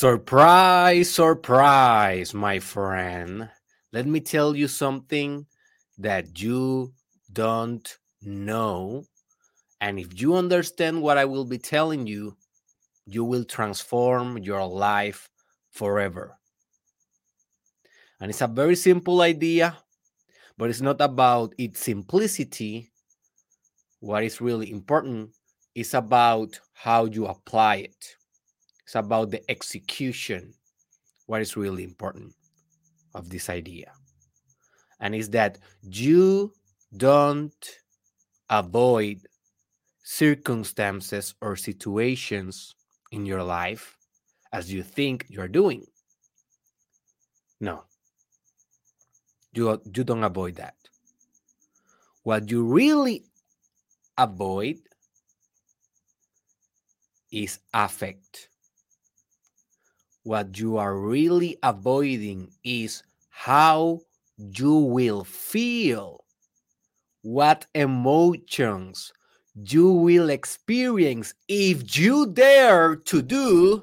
Surprise, surprise, my friend. Let me tell you something that you don't know. And if you understand what I will be telling you, you will transform your life forever. And it's a very simple idea, but it's not about its simplicity. What is really important is about how you apply it. It's about the execution. What is really important of this idea? And is that you don't avoid circumstances or situations in your life as you think you're doing. No, you, you don't avoid that. What you really avoid is affect what you are really avoiding is how you will feel, what emotions you will experience if you dare to do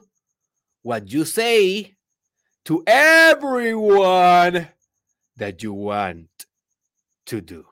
what you say to everyone that you want to do.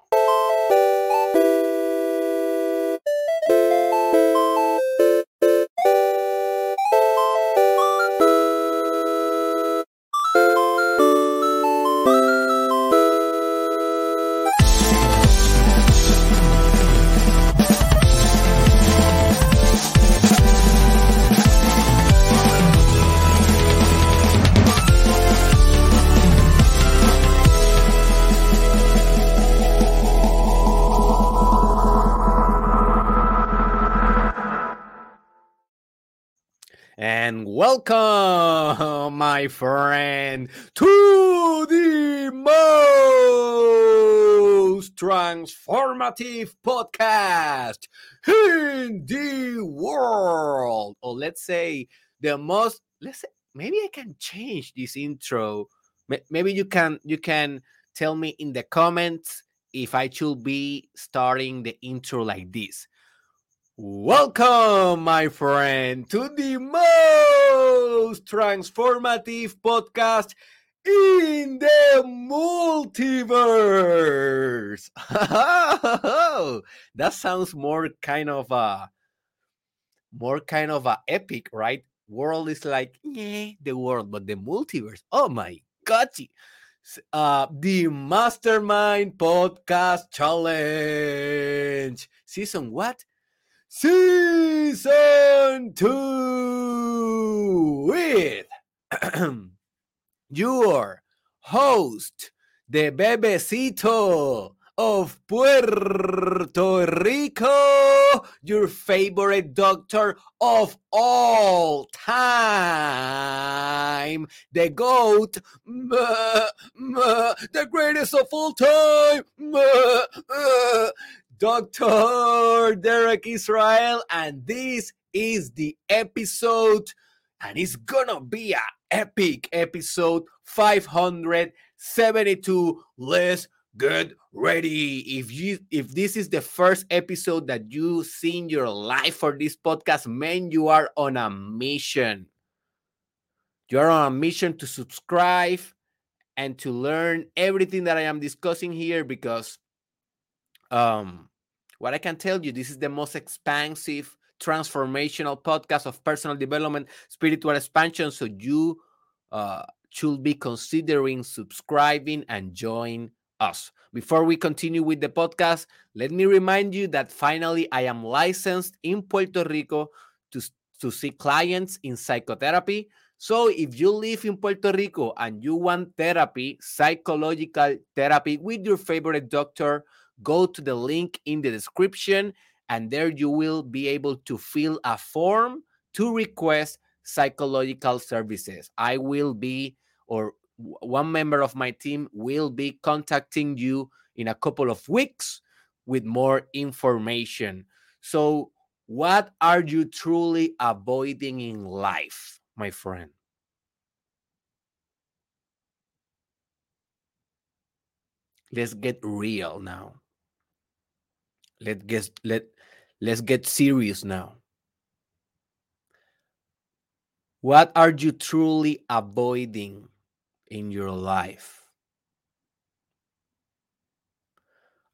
And welcome, my friend, to the most transformative podcast in the world. Or let's say the most, let's say, maybe I can change this intro. Maybe you can you can tell me in the comments if I should be starting the intro like this. Welcome, my friend, to the most transformative podcast in the multiverse. that sounds more kind of a more kind of a epic, right? World is like yeah, the world, but the multiverse. Oh my god! Uh, the Mastermind Podcast Challenge season what? Season two with your host, the bebecito of Puerto Rico, your favorite doctor of all time, the GOAT, the greatest of all time, uh, Dr. Derek Israel, and this is the episode, and it's gonna be an epic episode 572. Let's get ready. If you if this is the first episode that you see in your life for this podcast, man, you are on a mission. You're on a mission to subscribe and to learn everything that I am discussing here because um, what I can tell you, this is the most expansive, transformational podcast of personal development, spiritual expansion. So you uh, should be considering subscribing and join us. Before we continue with the podcast, let me remind you that finally I am licensed in Puerto Rico to, to see clients in psychotherapy. So if you live in Puerto Rico and you want therapy, psychological therapy with your favorite doctor, go to the link in the description and there you will be able to fill a form to request psychological services. I will be, or one member of my team will be contacting you in a couple of weeks with more information. So, what are you truly avoiding in life, my friend? Let's get real now. Let get let let's get serious now. What are you truly avoiding in your life?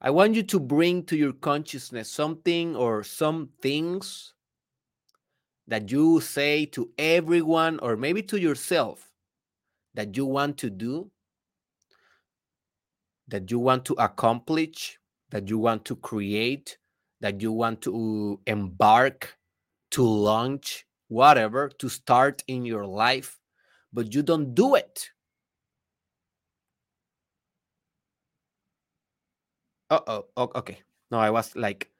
I want you to bring to your consciousness something or some things that you say to everyone or maybe to yourself that you want to do, that you want to accomplish, that you want to create, that you want to embark, to launch, whatever, to start in your life, but you don't do it. Uh oh. Okay. No, I was like,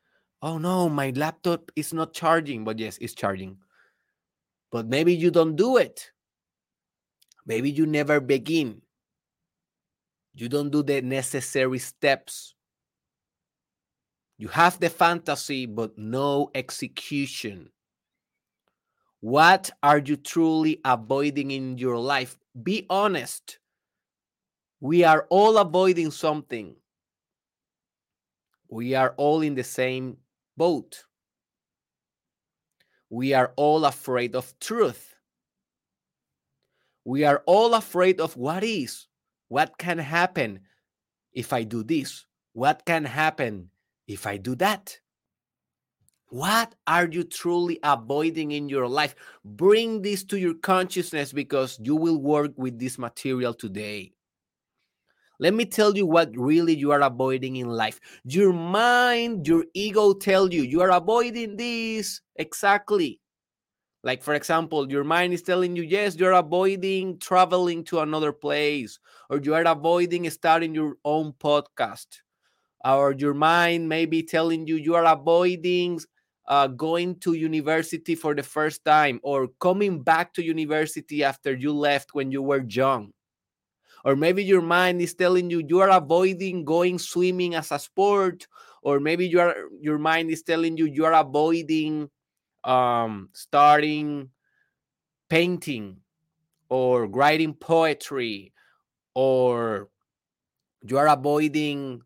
oh no, my laptop is not charging. But yes, it's charging. But maybe you don't do it. Maybe you never begin. You don't do the necessary steps. You have the fantasy, but no execution. What are you truly avoiding in your life? Be honest. We are all avoiding something we are all in the same boat. We are all afraid of truth. We are all afraid of what is, what can happen if I do this, what can happen if I do that. What are you truly avoiding in your life? Bring this to your consciousness because you will work with this material today. Let me tell you what really you are avoiding in life. Your mind, your ego tell you you are avoiding this exactly. Like for example, your mind is telling you yes, you're avoiding traveling to another place or you are avoiding starting your own podcast. Or your mind may be telling you you are avoiding uh, going to university for the first time or coming back to university after you left when you were young. Or maybe your mind is telling you you are avoiding going swimming as a sport or maybe you are your mind is telling you you are avoiding um starting painting or writing poetry or you are avoiding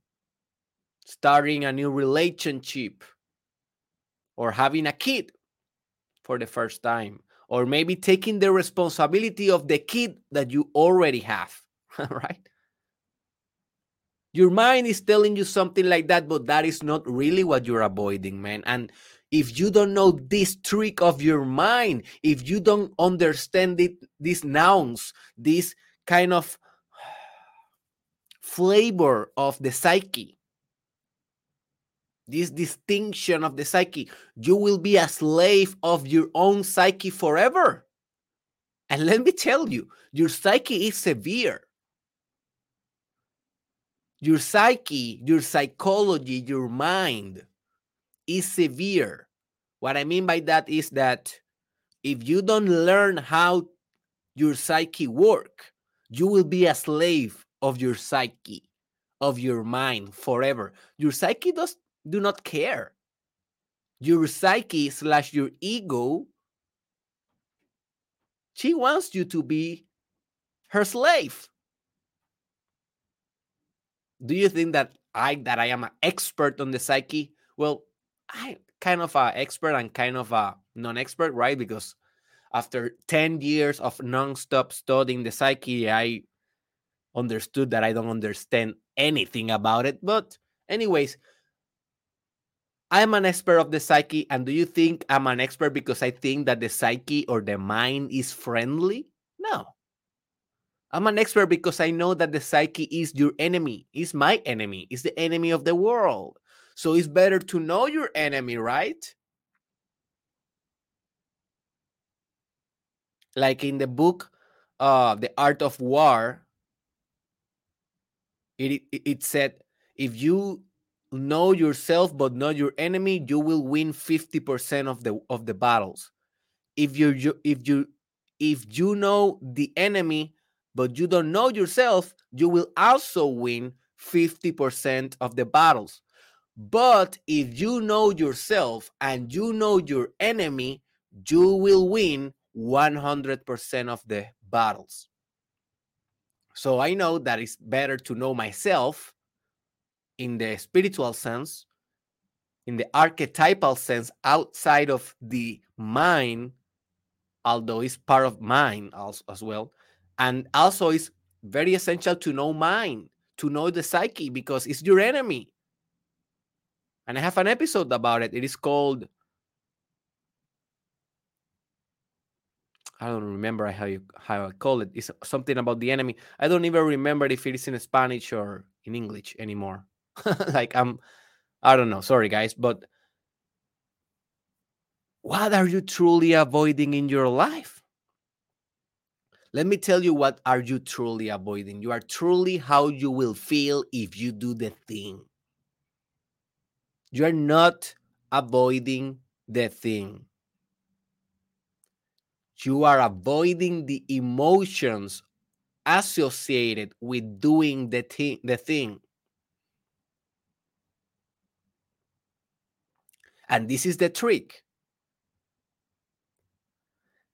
starting a new relationship or having a kid for the first time or maybe taking the responsibility of the kid that you already have right? Your mind is telling you something like that, but that is not really what you're avoiding, man. And if you don't know this trick of your mind, if you don't understand it, these nouns, this kind of flavor of the psyche, this distinction of the psyche, you will be a slave of your own psyche forever. And let me tell you, your psyche is severe your psyche, your psychology, your mind is severe. What I mean by that is that if you don't learn how your psyche work, you will be a slave of your psyche, of your mind forever. Your psyche does do not care. Your psyche slash your ego, she wants you to be her slave do you think that I that I am an expert on the psyche? Well, I kind of an expert and kind of a non-expert, right? Because after 10 years of non-stop studying the psyche, I understood that I don't understand anything about it. But anyways, I'm an expert of the psyche. And do you think I'm an expert because I think that the psyche or the mind is friendly? No. I'm an expert because I know that the psyche is your enemy, is my enemy, is the enemy of the world. So it's better to know your enemy, right? Like in the book, uh, The Art of War, it, it, it said if you know yourself but not your enemy, you will win 50% of the of the battles. If you if you if you know the enemy but you don't know yourself, you will also win 50% of the battles. But if you know yourself and you know your enemy, you will win 100% of the battles. So I know that it's better to know myself in the spiritual sense, in the archetypal sense, outside of the mind although it's part of mind also, as well. And also, it's very essential to know mind, to know the psyche, because it's your enemy. And I have an episode about it. It is called I don't remember how you how I call it. It's something about the enemy. I don't even remember if it is in Spanish or in English anymore. like I'm I don't know. Sorry guys, but what are you truly avoiding in your life? Let me tell you what are you truly avoiding. You are truly how you will feel if you do the thing. You are not avoiding the thing you are avoiding the emotions associated with doing the thing the thing and this is the trick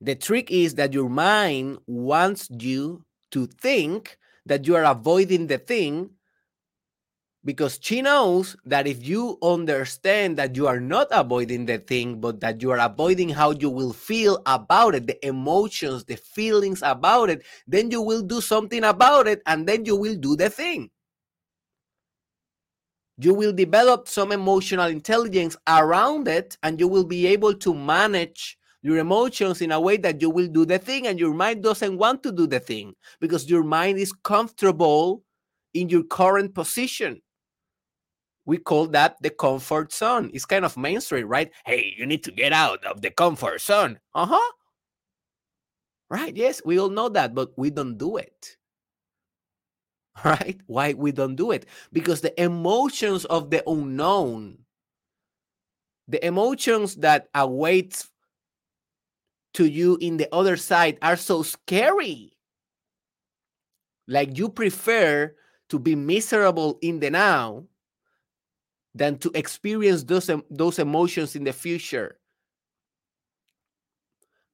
the trick is that your mind wants you to think that you are avoiding the thing because she knows that if you understand that you are not avoiding the thing, but that you are avoiding how you will feel about it, the emotions, the feelings about it, then you will do something about it and then you will do the thing. You will develop some emotional intelligence around it and you will be able to manage your emotions in a way that you will do the thing and your mind doesn't want to do the thing because your mind is comfortable in your current position we call that the comfort zone. It's kind of mainstream, right? Hey, you need to get out of the comfort zone. Uh huh. Right. Yes, we all know that, but we don't do it. Right? Why we don't do it? Because the emotions of the unknown, the emotions that await to you in the other side are so scary. Like you prefer to be miserable in the now than to experience those, those emotions in the future.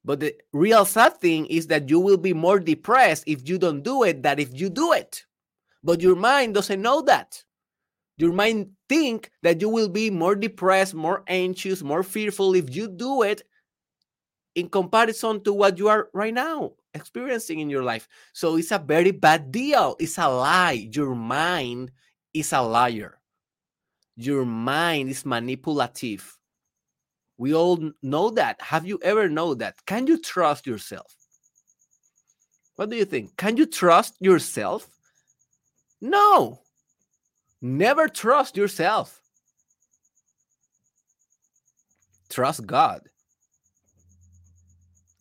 But the real sad thing is that you will be more depressed if you don't do it than if you do it. But your mind doesn't know that. Your mind think that you will be more depressed, more anxious, more fearful if you do it in comparison to what you are right now experiencing in your life. So it's a very bad deal. It's a lie. Your mind is a liar your mind is manipulative. We all know that. Have you ever know that? Can you trust yourself? What do you think? Can you trust yourself? No. Never trust yourself. Trust God.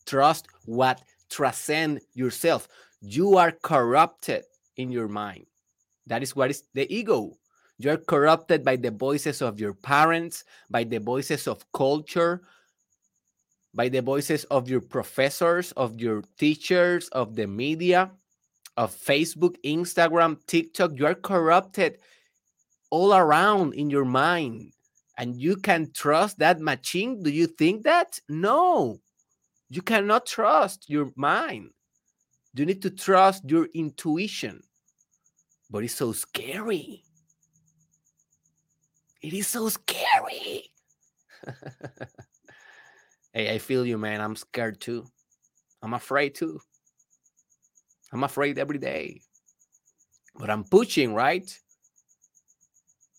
Trust what transcend yourself. You are corrupted in your mind. That is what is the ego. You're corrupted by the voices of your parents, by the voices of culture, by the voices of your professors, of your teachers, of the media, of Facebook, Instagram, TikTok. You are corrupted all around in your mind. And you can trust that machine. Do you think that? No, you cannot trust your mind. You need to trust your intuition. But it's so scary. It is so scary. hey, I feel you, man. I'm scared too. I'm afraid too. I'm afraid every day. But I'm pushing, right?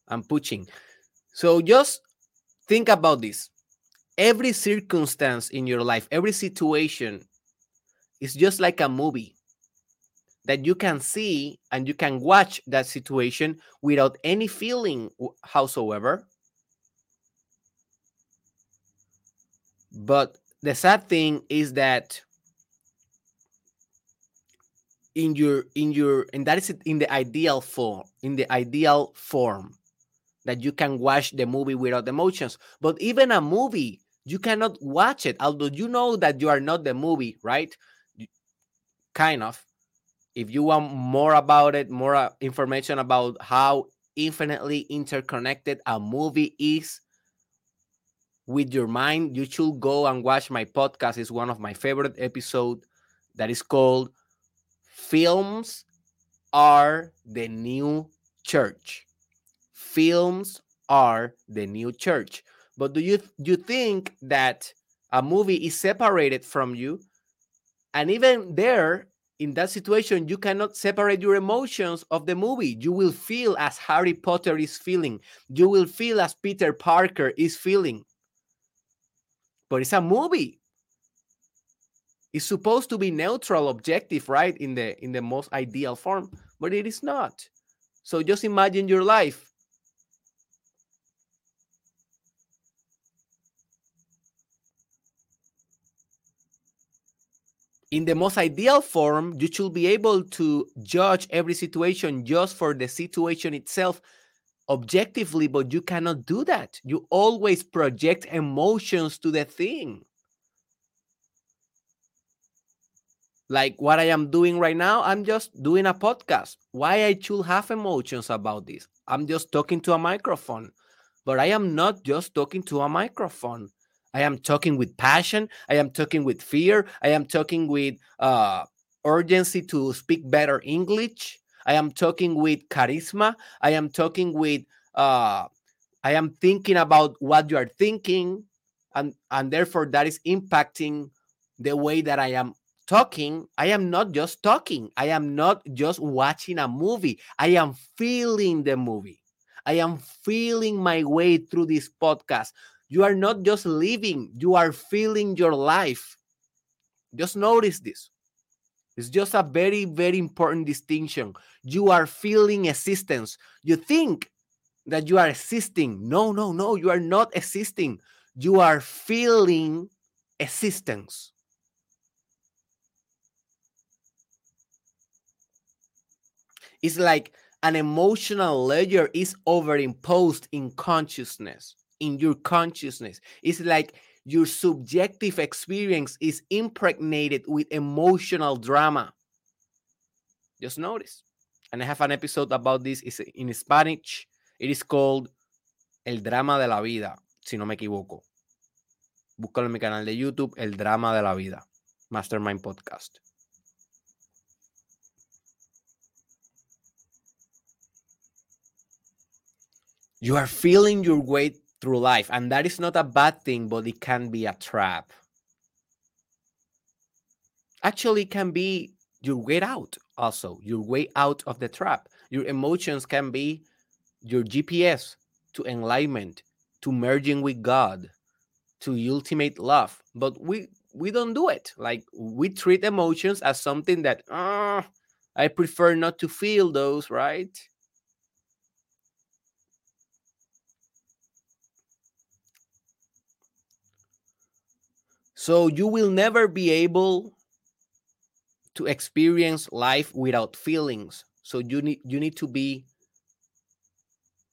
I'm pushing. So just think about this. Every circumstance in your life, every situation is just like a movie that you can see and you can watch that situation without any feeling howsoever. But the sad thing is that in your in your and that is it in the ideal form in the ideal form that you can watch the movie without emotions. But even a movie you cannot watch it although you know that you are not the movie right? Kind of. If you want more about it, more uh, information about how infinitely interconnected a movie is with your mind, you should go and watch my podcast. It's one of my favorite episodes that is called Films Are the New Church. Films are the new church. But do you you think that a movie is separated from you And even there, in that situation, you cannot separate your emotions of the movie. You will feel as Harry Potter is feeling, you will feel as Peter Parker is feeling. But it's a movie. It's supposed to be neutral, objective, right? In the in the most ideal form, but it is not. So just imagine your life. in the most ideal form, you should be able to judge every situation just for the situation itself objectively, but you cannot do that. You always project emotions to the thing. Like what I am doing right now, I'm just doing a podcast. Why I should have emotions about this? I'm just talking to a microphone, but I am not just talking to a microphone. I am talking with passion. I am talking with fear. I am talking with uh, urgency to speak better English. I am talking with charisma. I am talking with, uh, I am thinking about what you are thinking. And, and therefore, that is impacting the way that I am talking. I am not just talking. I am not just watching a movie. I am feeling the movie. I am feeling my way through this podcast. You are not just living, you are feeling your life. Just notice this. It's just a very, very important distinction. You are feeling existence. You think that you are existing. No, no, no, you are not existing. You are feeling existence. It's like an emotional layer is overimposed in consciousness in your consciousness. It's like your subjective experience is impregnated with emotional drama. Just notice. And I have an episode about this. It's in Spanish. It is called El Drama de la Vida, si no me equivoco. Búscalo en mi canal de YouTube, El Drama de la Vida, Mastermind Podcast. You are feeling your way through life. And that is not a bad thing, but it can be a trap. Actually, can be your way out, also, your way out of the trap. Your emotions can be your GPS to enlightenment, to merging with God, to ultimate love. But we we don't do it. Like we treat emotions as something that uh, I prefer not to feel those, right? So you will never be able to experience life without feelings. So you need you need to be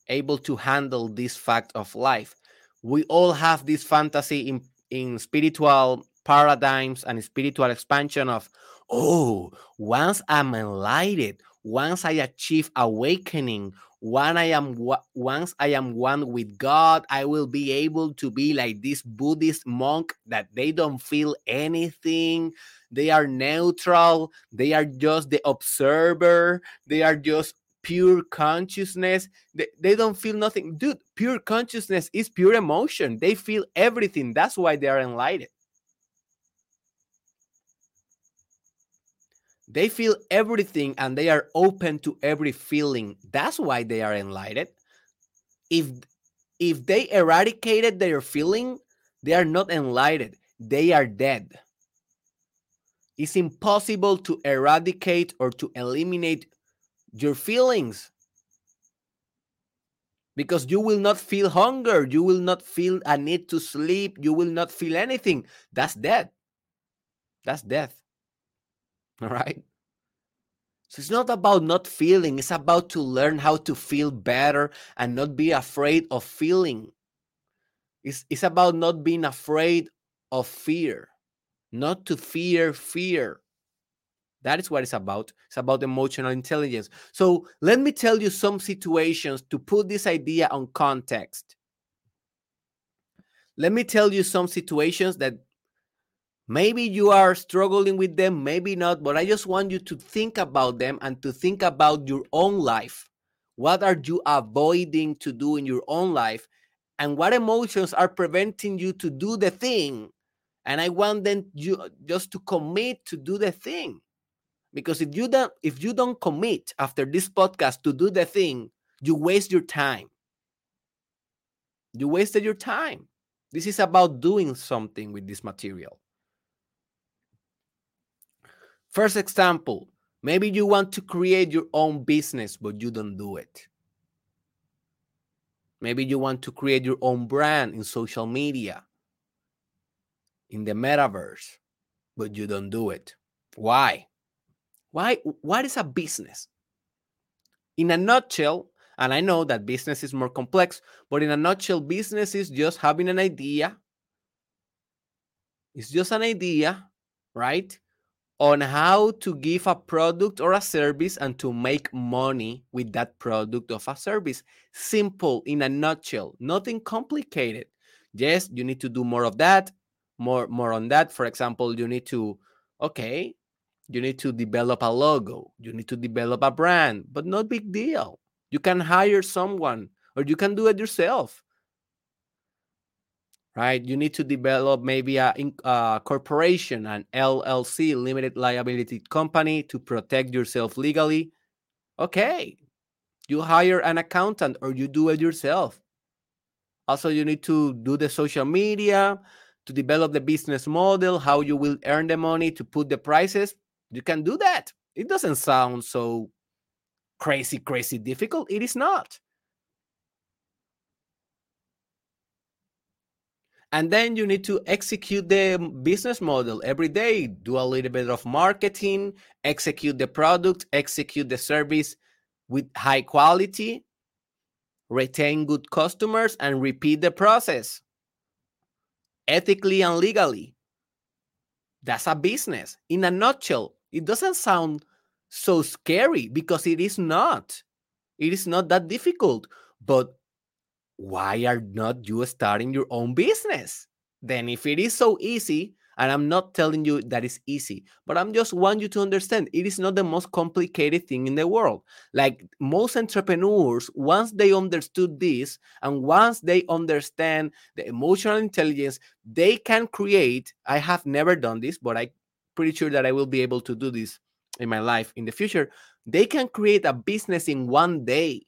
able to handle this fact of life. We all have this fantasy in in spiritual paradigms and spiritual expansion of oh, once I'm enlightened, once I achieve awakening, when I am once I am one with God, I will be able to be like this Buddhist monk that they don't feel anything. They are neutral. They are just the observer. They are just pure consciousness. They, they don't feel nothing. Dude, pure consciousness is pure emotion. They feel everything. That's why they are enlightened. They feel everything and they are open to every feeling. That's why they are enlightened. If if they eradicated their feeling, they are not enlightened. They are dead. It's impossible to eradicate or to eliminate your feelings because you will not feel hunger. You will not feel a need to sleep. You will not feel anything. That's death. That's death. All right. So it's not about not feeling, it's about to learn how to feel better and not be afraid of feeling. It's, it's about not being afraid of fear, not to fear fear. That is what it's about. It's about emotional intelligence. So let me tell you some situations to put this idea on context. Let me tell you some situations that Maybe you are struggling with them, maybe not, but I just want you to think about them and to think about your own life. What are you avoiding to do in your own life? And what emotions are preventing you to do the thing? and I want them you just to commit to do the thing. Because if you don't if you don't commit after this podcast to do the thing, you waste your time. You wasted your time. This is about doing something with this material. First example, maybe you want to create your own business, but you don't do it. Maybe you want to create your own brand in social media, in the metaverse, but you don't do it. Why? Why? What is a business? In a nutshell, and I know that business is more complex, but in a nutshell, business is just having an idea. It's just an idea, right? On how to give a product or a service and to make money with that product of a service. Simple in a nutshell, nothing complicated. Yes, you need to do more of that, more more on that. For example, you need to okay, you need to develop a logo, you need to develop a brand, but no big deal you can hire someone or you can do it yourself. Right? You need to develop maybe a, a corporation, an LLC, limited liability company to protect yourself legally. Okay. You hire an accountant or you do it yourself. Also, you need to do the social media to develop the business model, how you will earn the money to put the prices. You can do that. It doesn't sound so crazy, crazy difficult. It is not. And then you need to execute the business model every day, do a little bit of marketing, execute the product, execute the service with high quality, retain good customers, and repeat the process ethically and legally. That's a business. In a nutshell, it doesn't sound so scary because it is not. It is not that difficult. But why are not you starting your own business? Then if it is so easy, and I'm not telling you that it's easy, but I'm just want you to understand it is not the most complicated thing in the world. Like most entrepreneurs, once they understood this and once they understand the emotional intelligence, they can create. I have never done this, but I'm pretty sure that I will be able to do this in my life in the future, they can create a business in one day,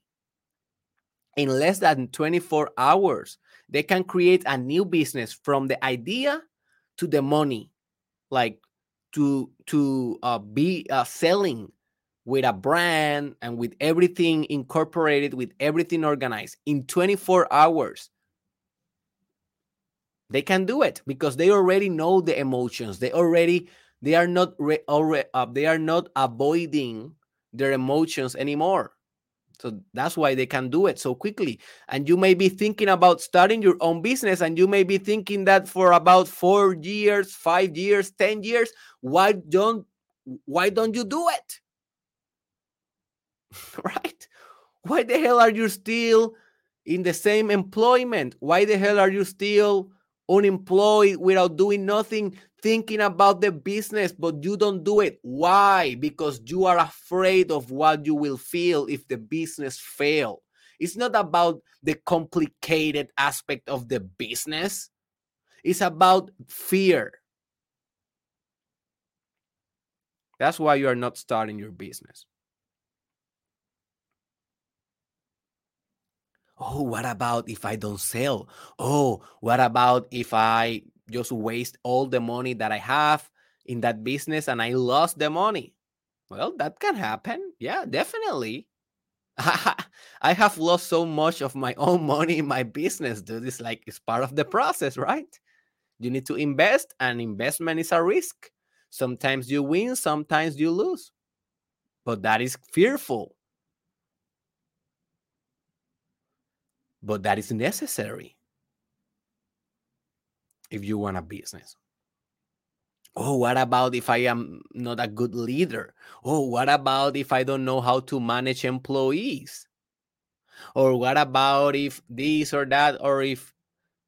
in less than 24 hours. They can create a new business from the idea to the money, like to to uh, be uh, selling with a brand and with everything incorporated, with everything organized in 24 hours. They can do it because they already know the emotions. They already they are not re- already, uh, they are not avoiding their emotions anymore so that's why they can do it so quickly. And you may be thinking about starting your own business and you may be thinking that for about 4 years 5 years 10 years why don't why don't you do it? Right? Why the hell are you still in the same employment? Why the hell are you still unemployed without doing nothing thinking about the business, but you don't do it. Why? Because you are afraid of what you will feel if the business fail. It's not about the complicated aspect of the business. It's about fear. That's why you are not starting your business. Oh, what about if I don't sell? Oh, what about if I just waste all the money that I have in that business and I lost the money. Well, that can happen. Yeah, definitely. I have lost so much of my own money in my business, dude. It's like it's part of the process, right? You need to invest, and investment is a risk. Sometimes you win, sometimes you lose. But that is fearful. But that is necessary if you want a business. Oh, what about if I am not a good leader? Oh, what about if I don't know how to manage employees? Or what about if this or that or if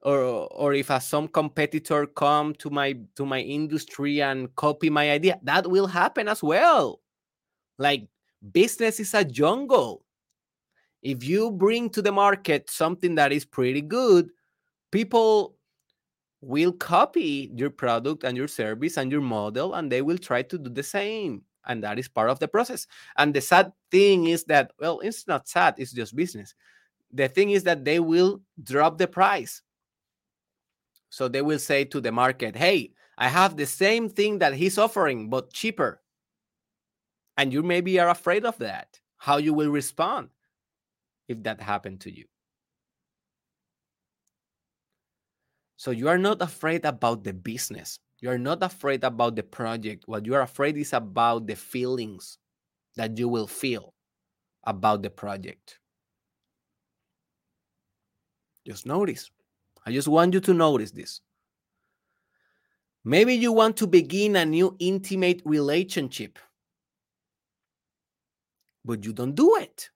or or if a, some competitor come to my to my industry and copy my idea? That will happen as well. Like business is a jungle. If you bring to the market something that is pretty good, people will copy your product and your service and your model and they will try to do the same. And that is part of the process. And the sad thing is that well it's not sad it's just business. The thing is that they will drop the price. So they will say to the market hey i have the same thing that he's offering but cheaper. And you maybe are afraid of that how you will respond if that happened to you So you are not afraid about the business. You are not afraid about the project. What you are afraid is about the feelings that you will feel about the project. Just notice. I just want you to notice this. Maybe you want to begin a new intimate relationship, but you don't do it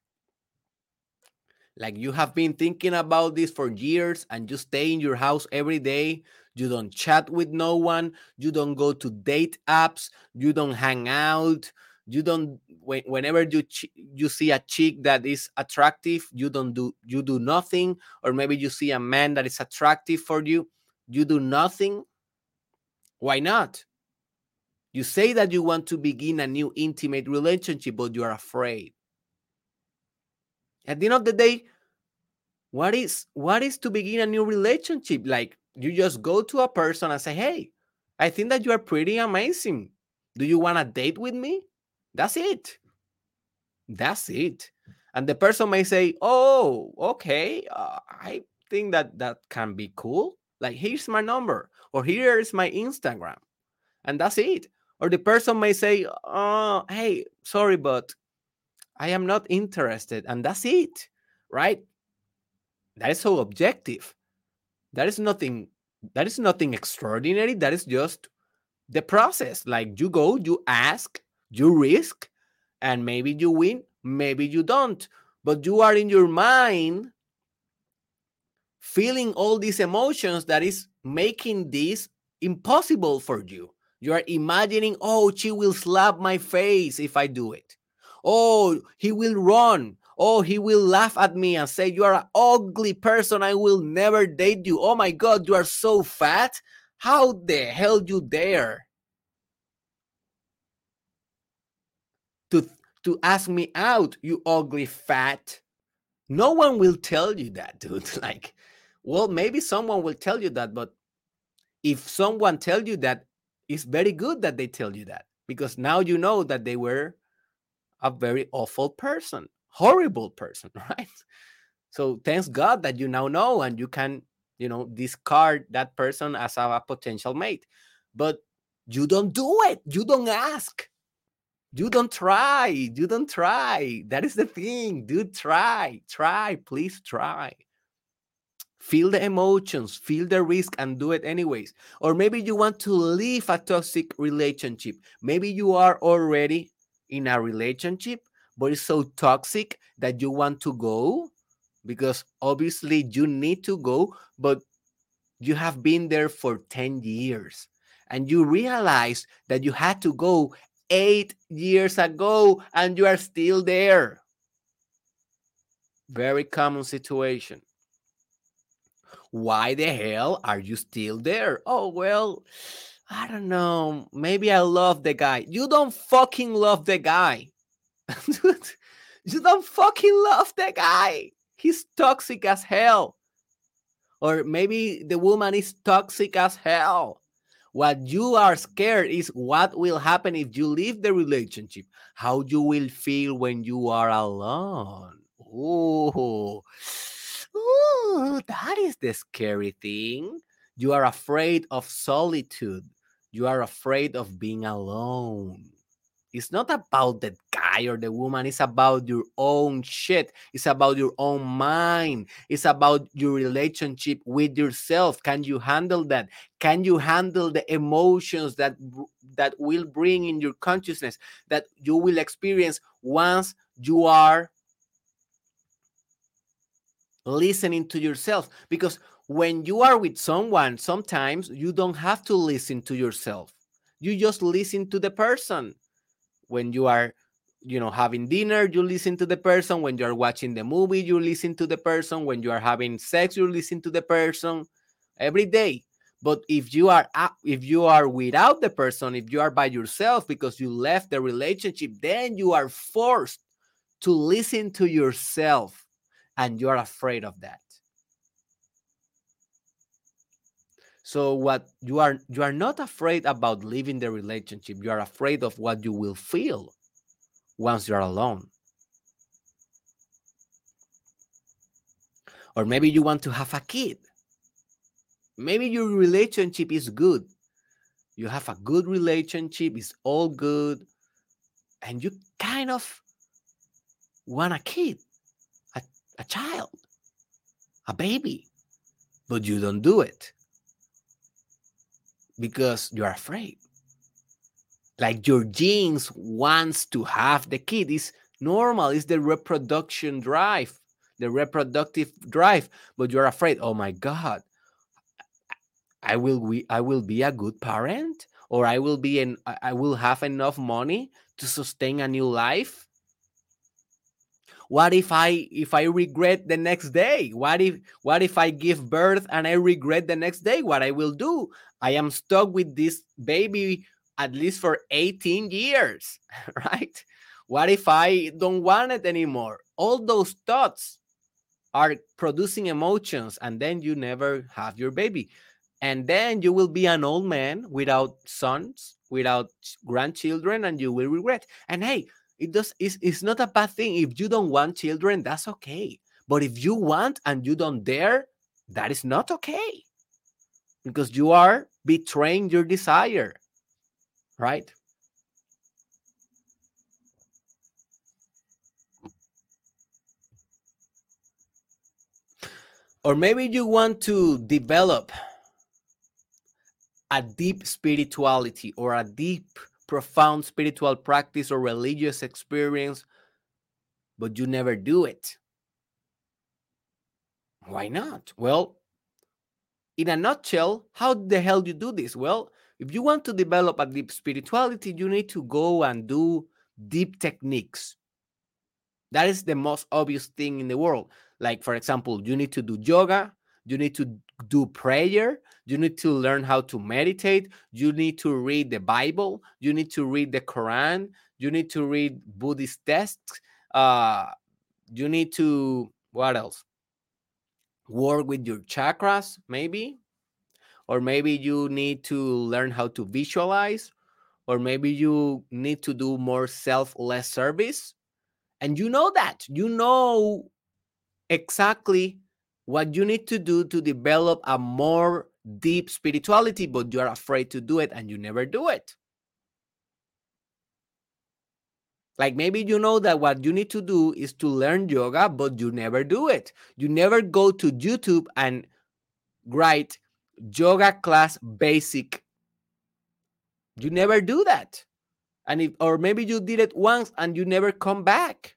like you have been thinking about this for years and you stay in your house every day. You don't chat with no one. You don't go to date apps. You don't hang out. You don't whenever you you see a chick that is attractive you don't do you do nothing. Or maybe you see a man that is attractive for you you do nothing. Why not? You say that you want to begin a new intimate relationship but you are afraid at the end of the day what is what is to begin a new relationship? Like you just go to a person and say hey i think that you are pretty amazing. Do you want to date with me? That's it. That's it. And the person may say oh okay uh, i think that that can be cool. Like here's my number or here is my instagram. And that's it. Or the person may say oh hey sorry but I am not interested. And that's it, right? That is so objective. That is nothing, that is nothing extraordinary. That is just the process. Like you go, you ask, you risk, and maybe you win, maybe you don't. But you are in your mind feeling all these emotions that is making this impossible for you. You are imagining, oh, she will slap my face if I do it. Oh, he will run. Oh, he will laugh at me and say, You are an ugly person. I will never date you. Oh my God, you are so fat. How the hell you dare to, to ask me out, you ugly fat? No one will tell you that, dude. Like, well, maybe someone will tell you that, but if someone tell you that, it's very good that they tell you that because now you know that they were a very awful person, horrible person, right? So thanks God that you now know and you can, you know, discard that person as a, potential mate. But you don't do it. You don't ask. You don't try. You don't try. That is the thing. Do try. Try. Please try. Feel the emotions, feel the risk, and do it anyways. Or maybe you want to leave a toxic relationship. Maybe you are already in a relationship, but it's so toxic that you want to go because obviously you need to go, but you have been there for 10 years and you realize that you had to go eight years ago and you are still there. Very common situation. Why the hell are you still there? Oh, well, I don't know. Maybe I love the guy. You don't fucking love the guy. Dude, you don't fucking love the guy. He's toxic as hell. Or maybe the woman is toxic as hell. What you are scared is what will happen if you leave the relationship, how you will feel when you are alone. Oh, Ooh, that is the scary thing. You are afraid of solitude you are afraid of being alone. It's not about the guy or the woman. It's about your own shit. It's about your own mind. It's about your relationship with yourself. Can you handle that? Can you handle the emotions that that will bring in your consciousness that you will experience once you are listening to yourself? Because when you are with someone, sometimes you don't have to listen to yourself. You just listen to the person. When you are, you know, having dinner, you listen to the person. When you are watching the movie, you listen to the person. When you are having sex, you listen to the person every day. but if you are if you are without the person if you are by yourself because you left the relationship then you are forced to listen to yourself and you're afraid of that so what you are you are not afraid about leaving the relationship. You are afraid of what you will feel once you're alone. Or maybe you want to have a kid. Maybe your relationship is good. You have a good relationship it's all good and you kind of want a kid a, a child a baby but you don't do it because you're afraid like your genes wants to have the kid is normal it's the reproduction drive the reproductive drive but you're afraid oh my god I will we I will be a good parent or I will be an I will have enough money to sustain a new life. What if I if I regret the next day? What if what if I give birth and I regret the next day? What I will do? I am stuck with this baby at least for 18 years, right? What if I don't want it anymore? All those thoughts are producing emotions and then you never have your baby. And then you will be an old man without sons without grandchildren and you will regret. And hey it does it's, it's not a bad thing. If you don't want children that's okay. But if you want and you don't dare that is not okay because you are betraying your desire right or maybe you want to develop a deep spirituality or a deep, profound spiritual practice or religious experience, but you never do it. Why not? Well, in a nutshell, how the hell do you do this? Well, if you want to develop a deep spirituality, you need to go and do deep techniques. That is the most obvious thing in the world. Like, for example, you need to do yoga, you need to do prayer you need to learn how to meditate you need to read the bible you need to read the quran you need to read buddhist texts uh you need to what else work with your chakras maybe or maybe you need to learn how to visualize or maybe you need to do more selfless service and you know that you know exactly what you need to do to develop a more deep spirituality, but you're afraid to do it and you never do it. Like maybe you know that what you need to do is to learn yoga, but you never do it. You never go to YouTube and write yoga class basic. You never do that. And if, or maybe you did it once and you never come back.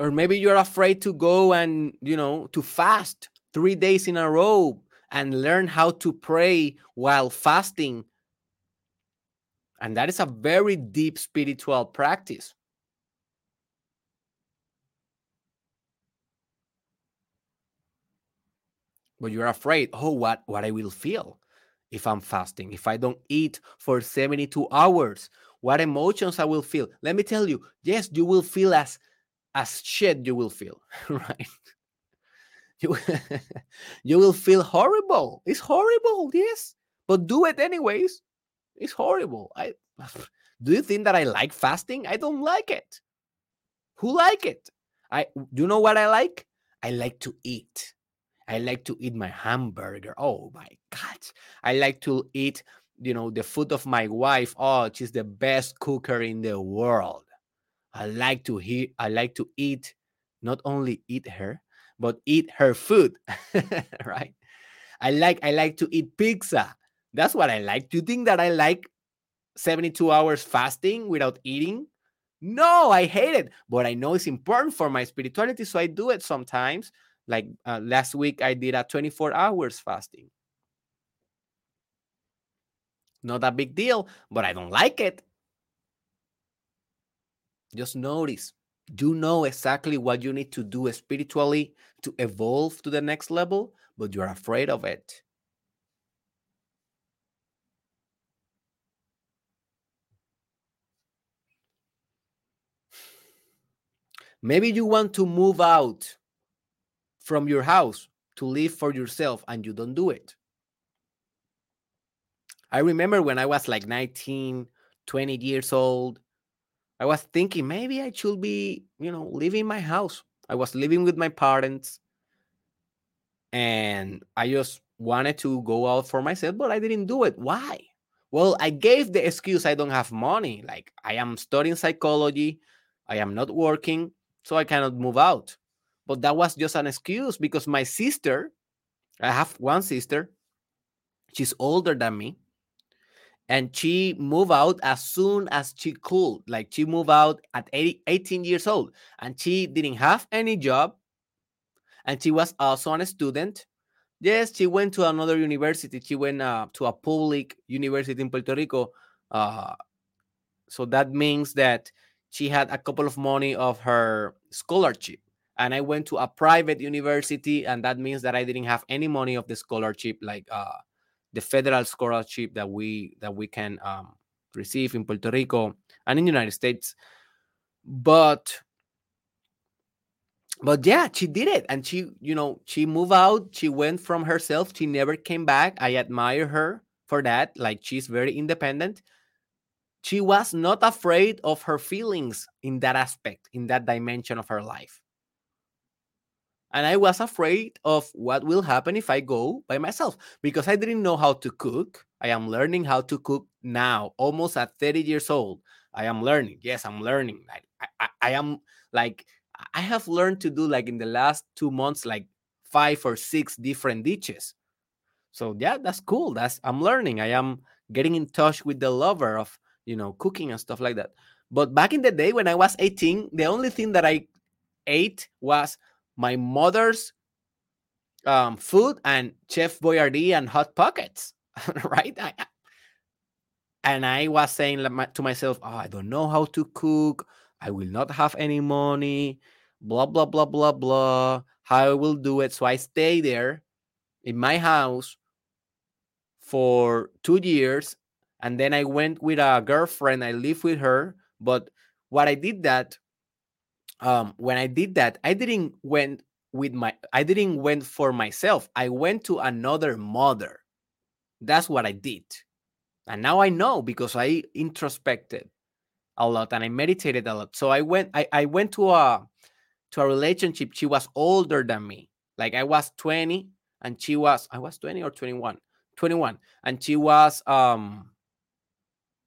or maybe you're afraid to go and you know to fast three days in a row and learn how to pray while fasting and that is a very deep spiritual practice but you're afraid oh what what i will feel if i'm fasting if i don't eat for 72 hours what emotions i will feel let me tell you yes you will feel as as shit you will feel, right? You, you will feel horrible. It's horrible, yes. But do it anyways. It's horrible. I do you think that I like fasting? I don't like it. Who like it? I do you know what I like? I like to eat. I like to eat my hamburger. Oh my god. I like to eat, you know, the food of my wife. Oh, she's the best cooker in the world. I like to hear I like to eat not only eat her but eat her food right I like I like to eat pizza that's what I like. Do you think that I like 72 hours fasting without eating? No I hate it but I know it's important for my spirituality so I do it sometimes. Like uh, last week I did a 24 hours fasting. Not a big deal but I don't like it. Just notice. You know exactly what you need to do spiritually to evolve to the next level, but you're afraid of it. Maybe you want to move out from your house to live for yourself and you don't do it. I remember when I was like 19, 20 years old, I was thinking maybe I should be, you know, leaving my house. I was living with my parents and I just wanted to go out for myself, but I didn't do it. Why? Well, I gave the excuse I don't have money. Like I am studying psychology, I am not working, so I cannot move out. But that was just an excuse because my sister, I have one sister, she's older than me and she moved out as soon as she could. Like she moved out at 80, 18 years old and she didn't have any job and she was also a student. Yes she went to another university. She went uh, to a public university in puerto rico uh, so that means that she had a couple of money of her scholarship and i went to a private university and that means that i didn't have any money of the scholarship like uh, the federal scholarship that we that we can um, receive in Puerto Rico and in the United States. But but yeah, she did it, and she you know she moved out. She went from herself. She never came back. I admire her for that. Like she's very independent. She was not afraid of her feelings in that aspect, in that dimension of her life and I was afraid of what will happen if I go by myself because I didn't know how to cook. I am learning how to cook now, almost at 30 years old. I am learning. Yes, I'm learning. I, I, I am like, I have learned to do like in the last two months, like five or six different dishes. So yeah, that's cool. That's I'm learning. I am getting in touch with the lover of you know cooking and stuff like that. But back in the day when I was 18, the only thing that I ate was my mother's um, food and Chef Boyardee and Hot Pockets, right? I, and I was saying to myself, oh, I don't know how to cook. I will not have any money, blah, blah, blah, blah, blah. How I will do it. So I stay there in my house for two years. And then I went with a girlfriend. I lived with her. But what I did that um when i did that i didn't went with my i didn't went for myself i went to another mother that's what i did and now i know because i introspected a lot and i meditated a lot so i went i, I went to a to a relationship she was older than me like i was 20 and she was i was 20 or 21 21 and she was um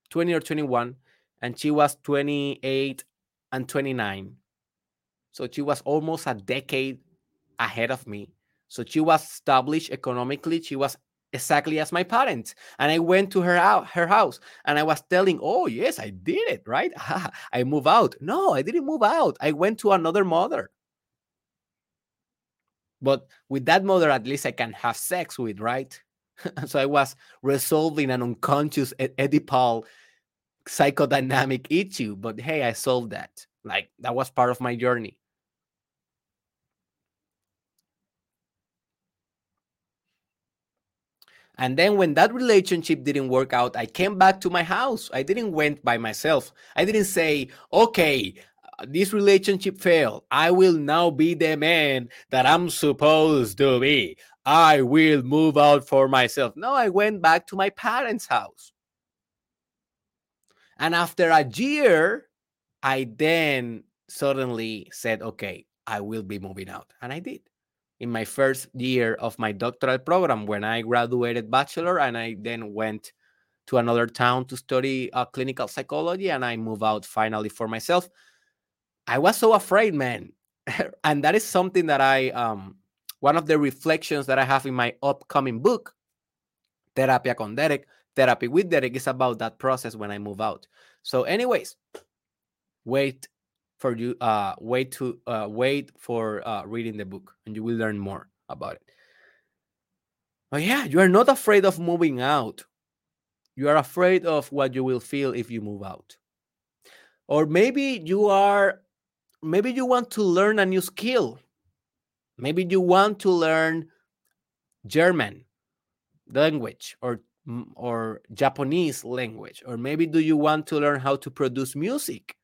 20 or 21 and she was 28 and 29 so she was almost a decade ahead of me. So she was established economically. She was exactly as my parents. And I went to her out, her house and I was telling, oh, yes, I did it, right? Ah, I move out. No, I didn't move out. I went to another mother. But with that mother, at least I can have sex with, right? so I was resolving an unconscious Oedipal psychodynamic issue. But hey, I solved that. Like that was part of my journey. And then when that relationship didn't work out, I came back to my house. I didn't went by myself. I didn't say, "Okay, uh, this relationship failed. I will now be the man that I'm supposed to be. I will move out for myself." No, I went back to my parents' house. And after a year, I then suddenly said, "Okay, I will be moving out." And I did in my first year of my doctoral program when I graduated bachelor and I then went to another town to study uh, clinical psychology and I moved out finally for myself. I was so afraid, man. and that is something that I um one of the reflections that I have in my upcoming book, con Derek, Therapy with Derek, is about that process when I move out. So, anyways, wait for you uh wait to uh wait for uh reading the book and you will learn more about it but yeah you are not afraid of moving out you are afraid of what you will feel if you move out or maybe you are maybe you want to learn a new skill. Maybe you want to learn German language or or Japanese language or maybe do you want to learn how to produce music?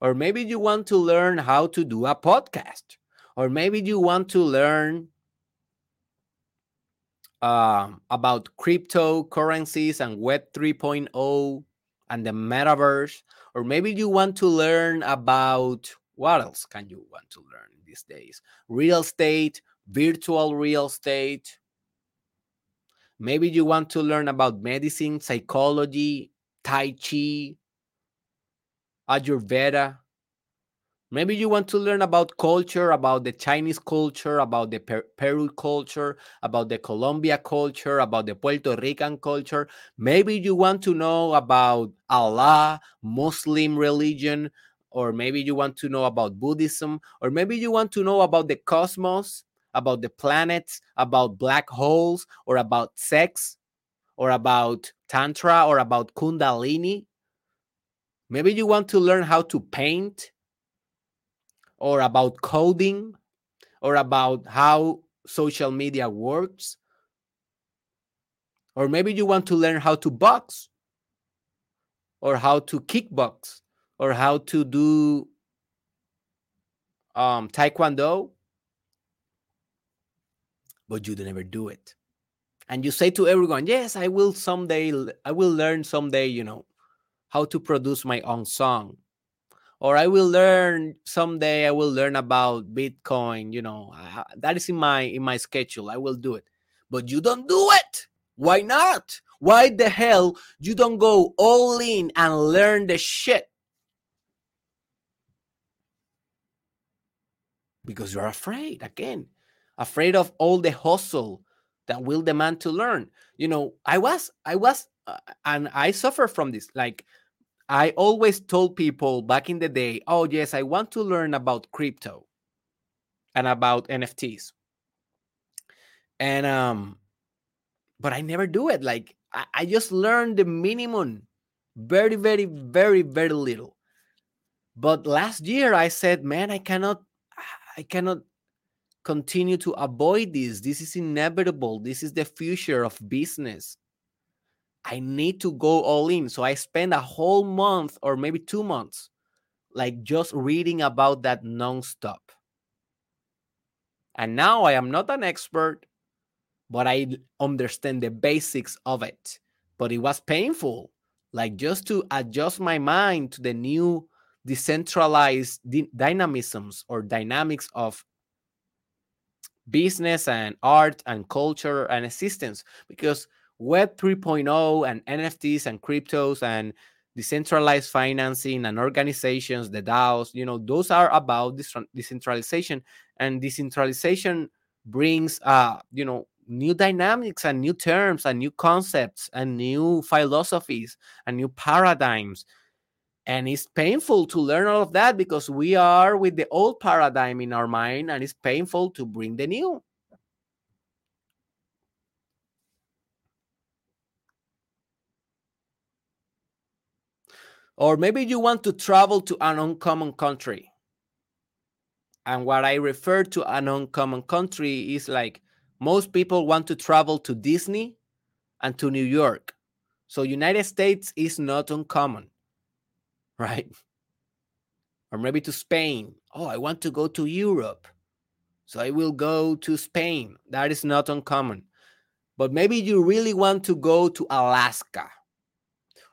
Or maybe you want to learn how to do a podcast or maybe you want to learn um, about cryptocurrencies and Web 3.0 and the metaverse, or maybe you want to learn about what else can you want to learn these days? Real estate, virtual real estate. Maybe you want to learn about medicine, psychology, Tai Chi, Ayurveda, Maybe you want to learn about culture, about the Chinese culture, about the per- Peru culture, about the Colombia culture, about the Puerto Rican culture. Maybe you want to know about Allah, Muslim religion, or maybe you want to know about Buddhism, or maybe you want to know about the cosmos, about the planets, about black holes, or about sex, or about Tantra, or about Kundalini. Maybe you want to learn how to paint or about coding or about how social media works. Or maybe you want to learn how to box or how to kickbox or how to do um, taekwondo, but you never do it. And you say to everyone, Yes, I will someday, I will learn someday, you know, how to produce my own song or I will learn someday. I will learn about Bitcoin. You know, I, that is in my in my schedule. I will do it, but you don't do it. Why not? Why the hell you don't go all in and learn the shit? Because you're afraid again, afraid of all the hustle that will demand to learn. You know, I was, I was, uh, and I suffer from this. Like I always told people back in the day, oh, yes, I want to learn about crypto and about NFTs. And, um, but I never do it. Like, I, I just learned the minimum, very, very, very, very little. But last year I said, man, I cannot, I cannot continue to avoid this. This is inevitable. This is the future of business. I need to go all in. So I spend a whole month or maybe two months, like just reading about that nonstop. And now I am not an expert, but I understand the basics of it. But it was painful, like just to adjust my mind to the new decentralized dynamisms or dynamics of business and art and culture and assistance because Web 3.0 and NFTs and cryptos and decentralized financing and organizations, the DAOs, you know, those are about decentralization. And decentralization brings, uh, you know, new dynamics and new terms and new concepts and new philosophies and new paradigms. And it's painful to learn all of that because we are with the old paradigm in our mind, and it's painful to bring the new. Or maybe you want to travel to an uncommon country. And what I refer to an uncommon country is like most people want to travel to Disney and to New York. So United States is not uncommon, right? Or maybe to Spain. Oh, I want to go to Europe. So I will go to Spain. That is not uncommon. But maybe you really want to go to Alaska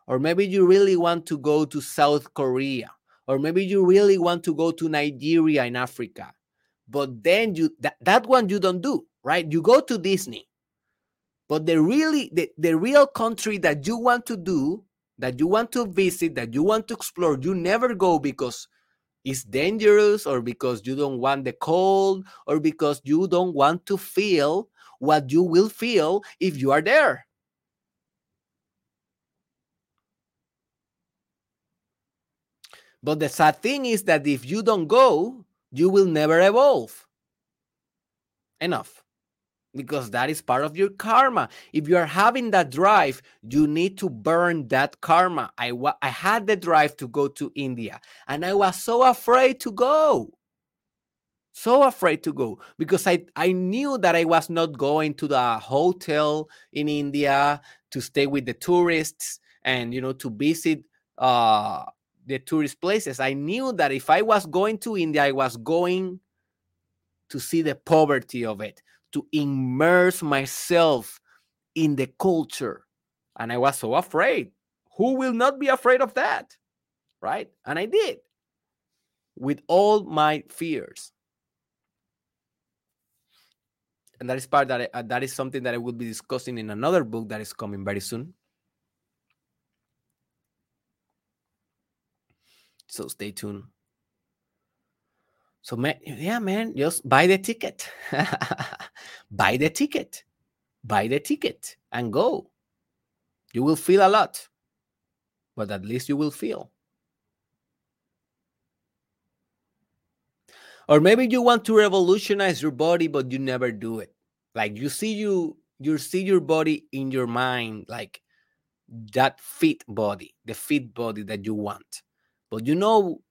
or maybe you really want to go to South Korea, or maybe you really want to go to Nigeria in Africa. But then you that, that one you don't do, right? You go to Disney. But the really the, the real country that you want to do, that you want to visit, that you want to explore, you never go because it's dangerous or because you don't want the cold or because you don't want to feel what you will feel if you are there. But the sad thing is that if you don't go, you will never evolve. Enough. Because that is part of your karma. If you are having that drive, you need to burn that karma. I, wa- I had the drive to go to India and I was so afraid to go. So afraid to go because I, I knew that I was not going to the hotel in India to stay with the tourists and you know to visit uh, the tourist places. I knew that if I was going to India, I was going to see the poverty of it, to immerse myself in the culture. And I was so afraid. Who will not be afraid of that? Right? And I did with all my fears. And that is part that I, uh, that is something that I will be discussing in another book that is coming very soon. So stay tuned. So man, yeah, man, just buy the ticket. buy the ticket. Buy the ticket and go. You will feel a lot, but at least you will feel. Or maybe you want to revolutionize your body, but you never do it. Like you see you you see your body in your mind, like that fit body, the fit body that you want. But you know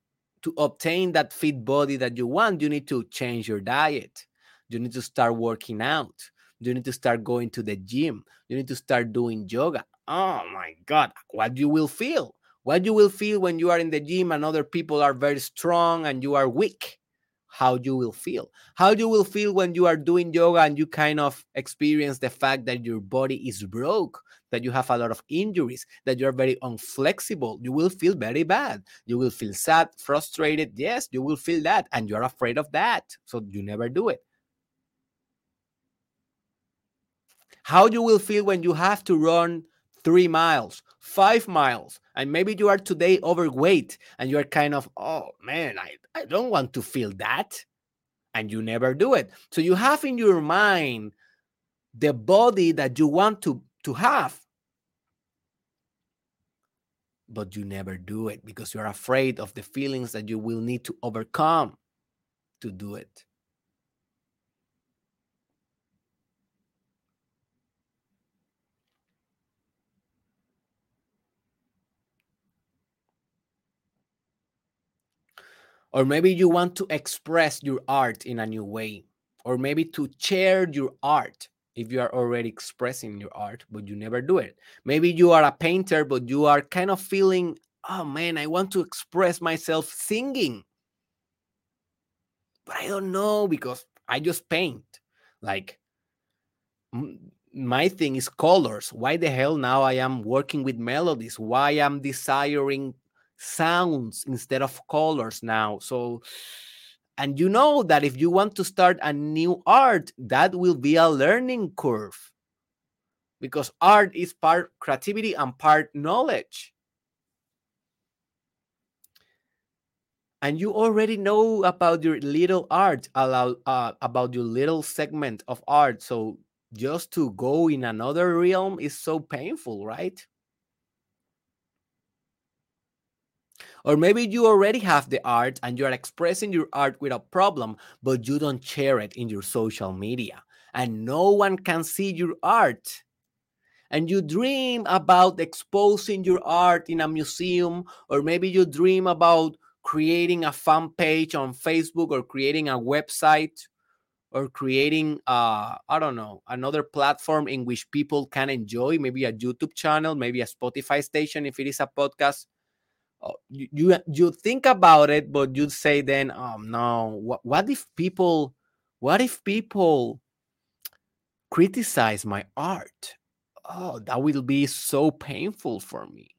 to obtain that fit body that you want, you need to change your diet. You need to start working out. You need to start going to the gym. You need to start doing yoga. Oh my God, what you will feel. What you will feel when you are in the gym and other people are very strong and you are weak. How you will feel. How you will feel when you are doing yoga and you kind of experience the fact that your body is broke that you have a lot of injuries, that you're very unflexible, you will feel very bad. You will feel sad, frustrated. Yes, you will feel that. And you're afraid of that. So you never do it. How you will feel when you have to run three miles, five miles, and maybe you are today overweight and you're kind of, oh man, I, I don't want to feel that. And you never do it. So you have in your mind the body that you want to, to have but you never do it because you're afraid of the feelings that you will need to overcome to do it. Or maybe you want to express your art in a new way, or maybe to share your art if you are already expressing your art, but you never do it. Maybe you are a painter, but you are kind of feeling, oh man, I want to express myself singing. But I don't know because I just paint. Like, my thing is colors. Why the hell now I am working with melodies? Why I'm desiring sounds instead of colors now? So, and you know that if you want to start a new art, that will be a learning curve because art is part creativity and part knowledge. And you already know about your little art, uh, about your little segment of art. So just to go in another realm is so painful, right? Or maybe you already have the art and you are expressing your art without problem, but you don't share it in your social media and no one can see your art. And you dream about exposing your art in a museum, or maybe you dream about creating a fan page on Facebook or creating a website or creating uh i don't know another platform in which people can enjoy maybe a youtube channel maybe a spotify station if it is a podcast Uh, you, you you think about it, but you say then, oh no, what what if people, what if people criticize my art? Oh, that will be so painful for me.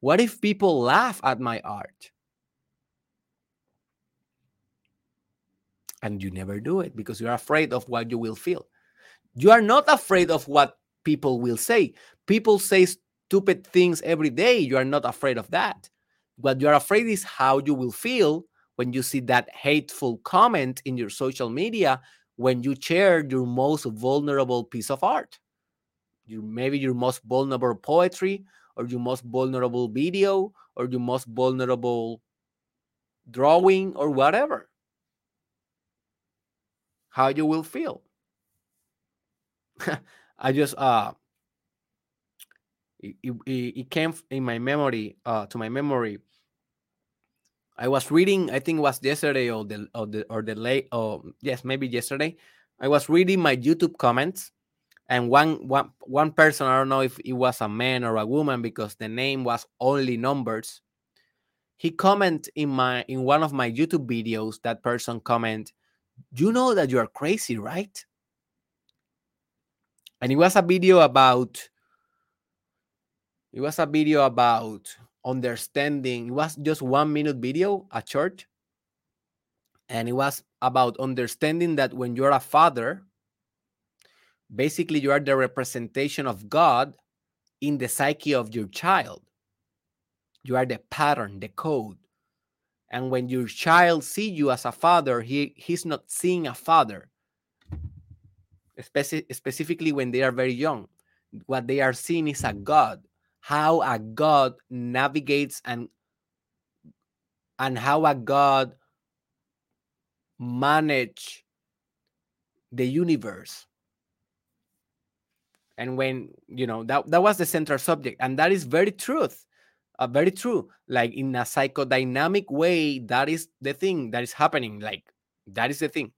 What if people laugh at my art? And you never do it because you're afraid of what you will feel. You are not afraid of what people will say. People say stupid things every day. You are not afraid of that what you're afraid is how you will feel when you see that hateful comment in your social media when you share your most vulnerable piece of art. You maybe your most vulnerable poetry or your most vulnerable video or your most vulnerable drawing or whatever. How you will feel. I just uh it, it, it came in my memory uh to my memory I was reading, I think it was yesterday or the or the or the late or yes, maybe yesterday. I was reading my YouTube comments and one one one person, I don't know if it was a man or a woman because the name was only numbers. He comment in my in one of my YouTube videos, that person comment, you know that you are crazy, right? And it was a video about it was a video about understanding. It was just one minute video, a church, and it was about understanding that when you're a father, basically you are the representation of God in the psyche of your child. You are the pattern, the code. And when your child see you as a father, he he's not seeing a father. Speci- specifically when they are very young, what they are seeing is a God how a god navigates and and how a god manage the universe. And when you know that that was the central subject and that is very truth uh, very true. Like in a psychodynamic way that is the thing that is happening like that is the thing.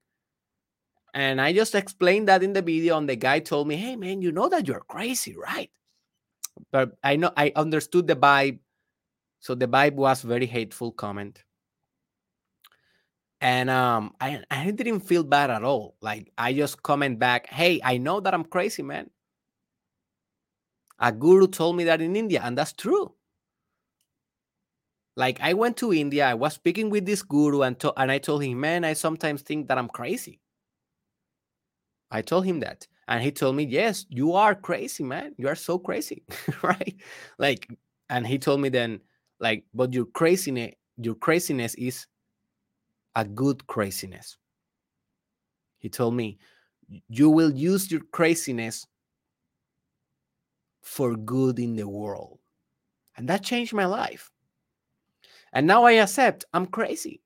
And i just explained that in the video and the guy told me hey man you know that you're crazy right but I know I understood the vibe. So the vibe was very hateful comment. And um I, I didn't feel bad at all. Like I just comment back, hey, I know that I'm crazy, man. A guru told me that in India, and that's true. Like I went to India, I was speaking with this guru, and to, and I told him, man, I sometimes think that I'm crazy. I told him that. And he told me, Yes, you are crazy, man. You are so crazy. right? Like, and he told me then, like, but your craziness, your craziness is a good craziness. He told me, you will use your craziness for good in the world. And that changed my life. And now I accept I'm crazy.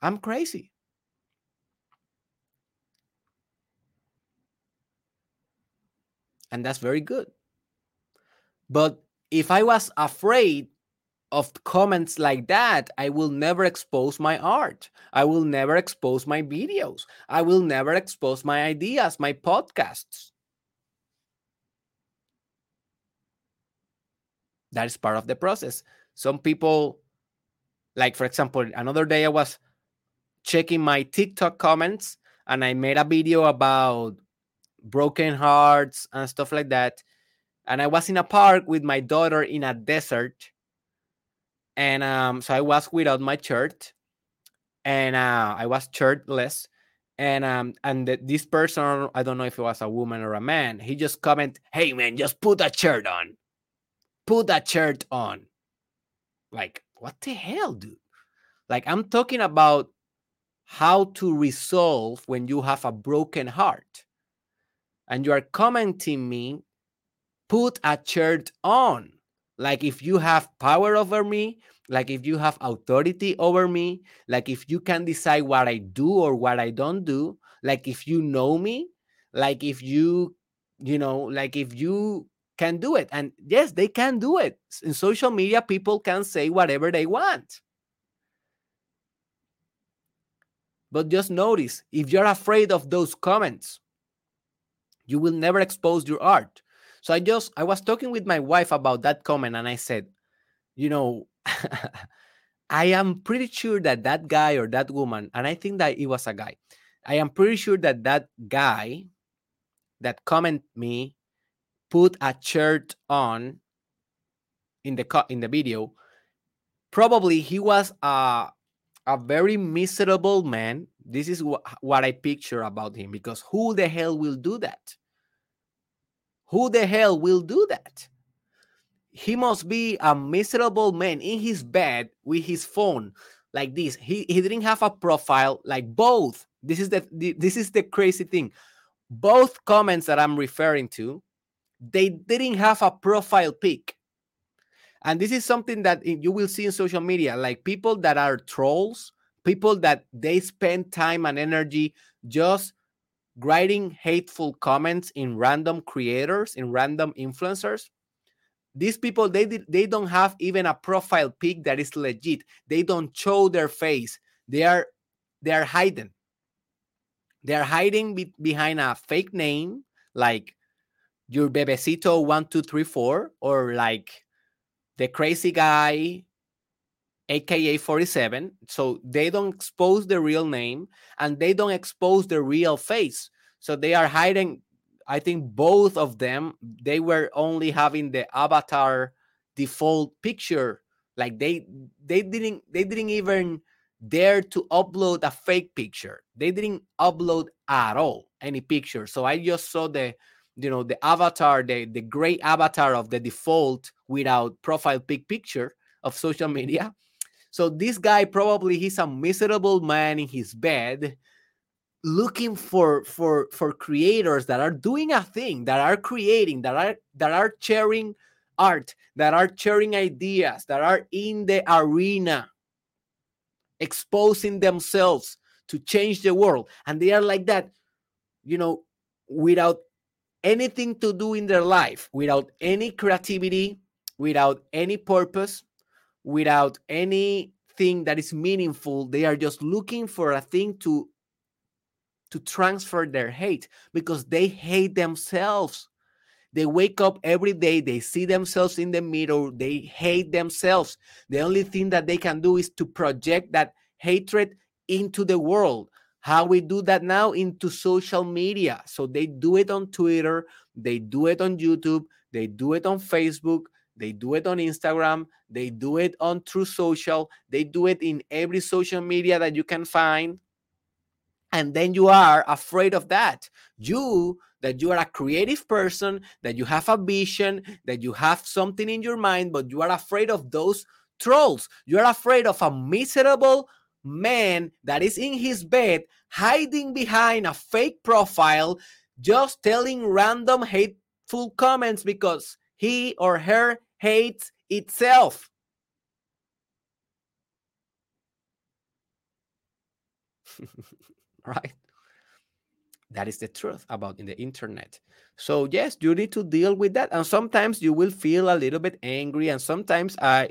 I'm crazy. And that's very good. But if I was afraid of comments like that, I will never expose my art. I will never expose my videos. I will never expose my ideas, my podcasts. That is part of the process. Some people, like for example, another day I was checking my TikTok comments and I made a video about broken hearts and stuff like that. And I was in a park with my daughter in a desert. And um, so I was without my shirt and uh, I was shirtless. And um, and the, this person, I don't know if it was a woman or a man, he just comment, "Hey man, just put that shirt on, put that shirt on." Like, what the hell, dude? Like, I'm talking about how to resolve when you have a broken heart and you are commenting me, put a shirt on. Like if you have power over me, like if you have authority over me, like if you can decide what I do or what I don't do, like if you know me, like if you, you know, like if you can do it. And yes, they can do it. In social media, people can say whatever they want. But just notice if you're afraid of those comments, you will never expose your art. So I just I was talking with my wife about that comment and I said, you know, I am pretty sure that that guy or that woman and I think that it was a guy. I am pretty sure that that guy that comment me put a shirt on in the in the video probably he was a a very miserable man this is wh- what I picture about him because who the hell will do that? Who the hell will do that? He must be a miserable man in his bed with his phone like this. He, he didn't have a profile like both. This is the, this is the crazy thing. Both comments that I'm referring to, they didn't have a profile pic. And this is something that you will see in social media, like people that are trolls, people that they spend time and energy just writing hateful comments in random creators, in random influencers. These people they they don't have even a profile pic that is legit. They don't show their face. They are they are hiding. They are hiding be behind a fake name like your bebecito one two three four or like the crazy guy aka 47 so they don't expose the real name and they don't expose the real face. So they are hiding i think both of them. They were only having the avatar default picture. Like they they didn't they didn't even dare to upload a fake picture. They didn't upload at all any picture. So i just saw the you know the avatar the the gray avatar of the default without profile pic picture of social media so this guy probably he's a miserable man in his bed looking for for for creators that are doing a thing that are creating that are that are sharing art that are sharing ideas that are in the arena exposing themselves to change the world. And they are like that you know without anything to do in their life without any creativity without any purpose without anything that is meaningful they are just looking for a thing to to transfer their hate because they hate themselves. They wake up every day they see themselves in the mirror they hate themselves. The only thing that they can do is to project that hatred into the world. How we do that now into social media. So they do it on twitter they do it on youtube they do it on facebook they do it on Instagram. They do it on Truth Social. They do it in every social media that you can find. And then you are afraid of that. You, that you are a creative person, that you have a vision, that you have something in your mind, but you are afraid of those trolls. You are afraid of a miserable man that is in his bed hiding behind a fake profile, just telling random hateful comments because he or her hates itself. right? That is the truth about in the internet. So yes, you need to deal with that. And sometimes you will feel a little bit angry. And sometimes I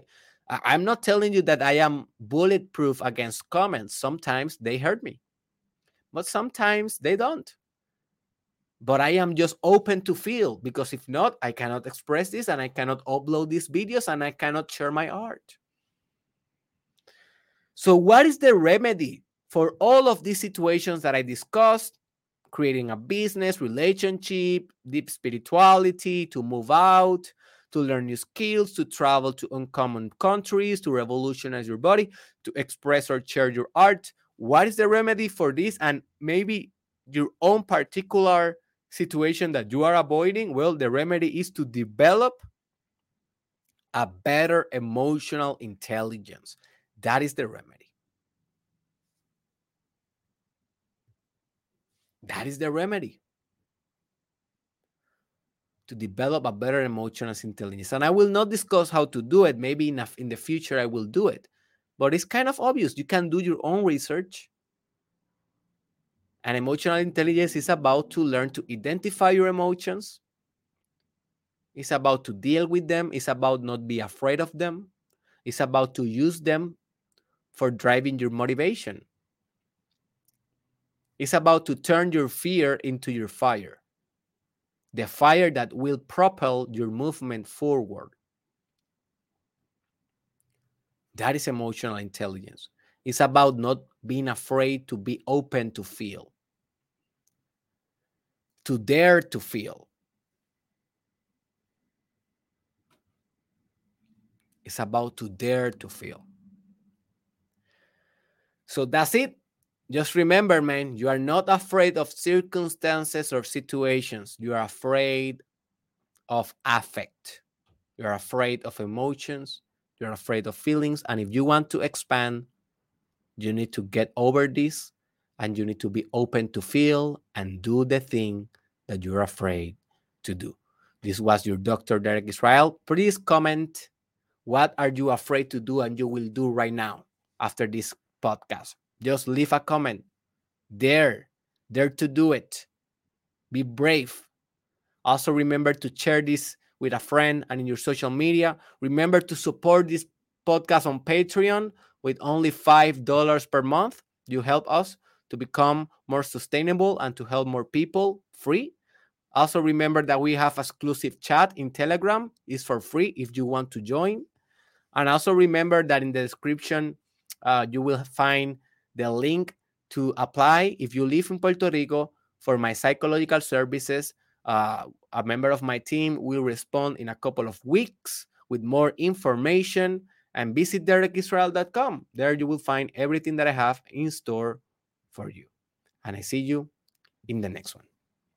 I'm not telling you that I am bulletproof against comments. Sometimes they hurt me. But sometimes they don't but I am just open to feel because if not, I cannot express this and I cannot upload these videos and I cannot share my art. So, what is the remedy for all of these situations that I discussed? Creating a business, relationship, deep spirituality, to move out, to learn new skills, to travel to uncommon countries, to revolutionize your body, to express or share your art. What is the remedy for this? And maybe your own particular situation that you are avoiding, well, the remedy is to develop a better emotional intelligence. That is the remedy. That is the remedy to develop a better emotional intelligence. And I will not discuss how to do it. Maybe in, a, in the future I will do it. But it's kind of obvious. You can do your own research and emotional intelligence is about to learn to identify your emotions. It's about to deal with them. It's about not be afraid of them. It's about to use them for driving your motivation. It's about to turn your fear into your fire, the fire that will propel your movement forward. That is emotional intelligence. It's about not being afraid to be open to feel to dare to feel. It's about to dare to feel. So that's it. Just remember, man, you are not afraid of circumstances or situations. You are afraid of affect. You're afraid of emotions. You're afraid of feelings. And if you want to expand, you need to get over this and you need to be open to feel and do the thing that you're afraid to do. This was your Dr. Derek Israel. Please comment what are you afraid to do and you will do right now after this podcast. Just leave a comment. Dare, dare to do it. Be brave. Also, remember to share this with a friend and in your social media. Remember to support this podcast on Patreon with only $5 per month. You help us to become more sustainable and to help more people free. Also, remember that we have exclusive chat in Telegram. It's for free if you want to join. And also remember that in the description, uh, you will find the link to apply if you live in Puerto Rico for my psychological services. Uh, a member of my team will respond in a couple of weeks with more information and visit derekisrael.com. There you will find everything that I have in store for you. And I see you in the next one.